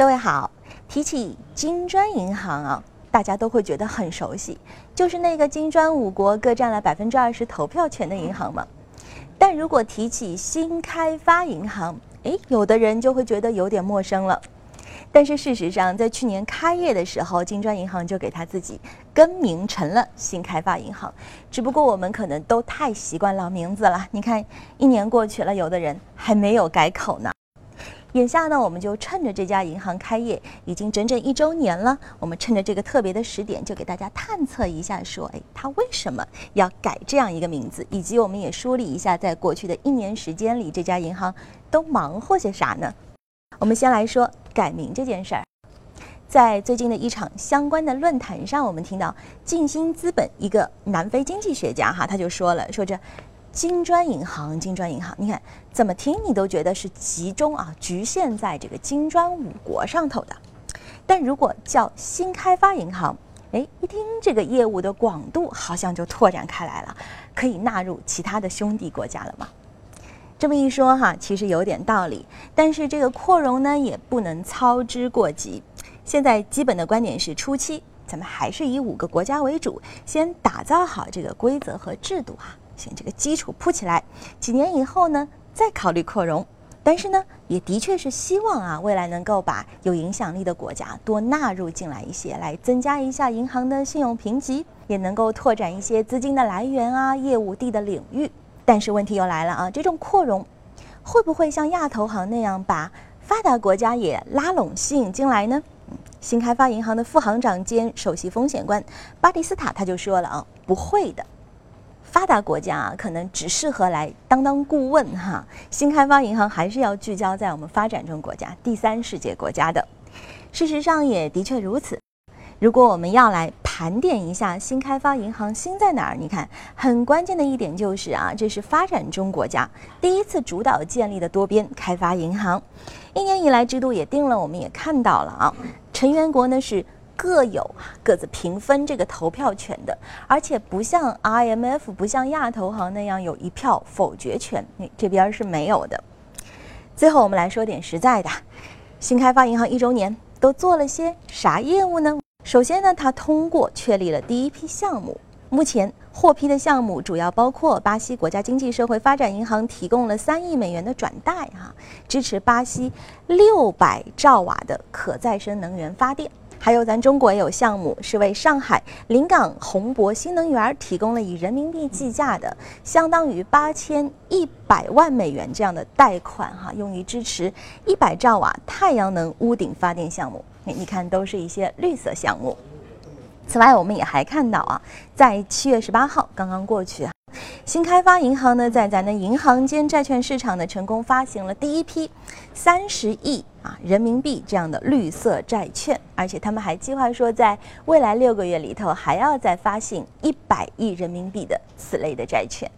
各位好，提起金砖银行啊，大家都会觉得很熟悉，就是那个金砖五国各占了百分之二十投票权的银行嘛。但如果提起新开发银行，诶，有的人就会觉得有点陌生了。但是事实上，在去年开业的时候，金砖银行就给他自己更名成了新开发银行。只不过我们可能都太习惯老名字了。你看，一年过去了，有的人还没有改口呢。眼下呢，我们就趁着这家银行开业已经整整一周年了，我们趁着这个特别的时点，就给大家探测一下，说，哎，它为什么要改这样一个名字？以及我们也梳理一下，在过去的一年时间里，这家银行都忙活些啥呢？我们先来说改名这件事儿，在最近的一场相关的论坛上，我们听到静心资本一个南非经济学家哈，他就说了，说这。金砖银行，金砖银行，你看怎么听你都觉得是集中啊，局限在这个金砖五国上头的。但如果叫新开发银行，哎，一听这个业务的广度好像就拓展开来了，可以纳入其他的兄弟国家了吗？这么一说哈，其实有点道理。但是这个扩容呢，也不能操之过急。现在基本的观点是，初期咱们还是以五个国家为主，先打造好这个规则和制度哈。先这个基础铺起来，几年以后呢，再考虑扩容。但是呢，也的确是希望啊，未来能够把有影响力的国家多纳入进来一些，来增加一下银行的信用评级，也能够拓展一些资金的来源啊，业务地的领域。但是问题又来了啊，这种扩容会不会像亚投行那样把发达国家也拉拢吸引进来呢？新开发银行的副行长兼首席风险官巴蒂斯塔他就说了啊，不会的。发达国家啊，可能只适合来当当顾问哈。新开发银行还是要聚焦在我们发展中国家、第三世界国家的。事实上也的确如此。如果我们要来盘点一下新开发银行新在哪儿，你看，很关键的一点就是啊，这是发展中国家第一次主导建立的多边开发银行。一年以来制度也定了，我们也看到了啊，成员国呢是。各有各自平分这个投票权的，而且不像 IMF、不像亚投行那样有一票否决权，这边是没有的。最后我们来说点实在的，新开发银行一周年都做了些啥业务呢？首先呢，它通过确立了第一批项目，目前获批的项目主要包括巴西国家经济社会发展银行提供了三亿美元的转贷，哈，支持巴西六百兆瓦的可再生能源发电。还有，咱中国也有项目，是为上海临港宏博新能源提供了以人民币计价的，相当于八千一百万美元这样的贷款，哈，用于支持一百兆瓦太阳能屋顶发电项目。你你看，都是一些绿色项目。此外，我们也还看到啊，在七月十八号刚刚过去。新开发银行呢，在咱的银行间债券市场呢，成功发行了第一批三十亿啊人民币这样的绿色债券，而且他们还计划说，在未来六个月里头，还要再发行一百亿人民币的此类的债券。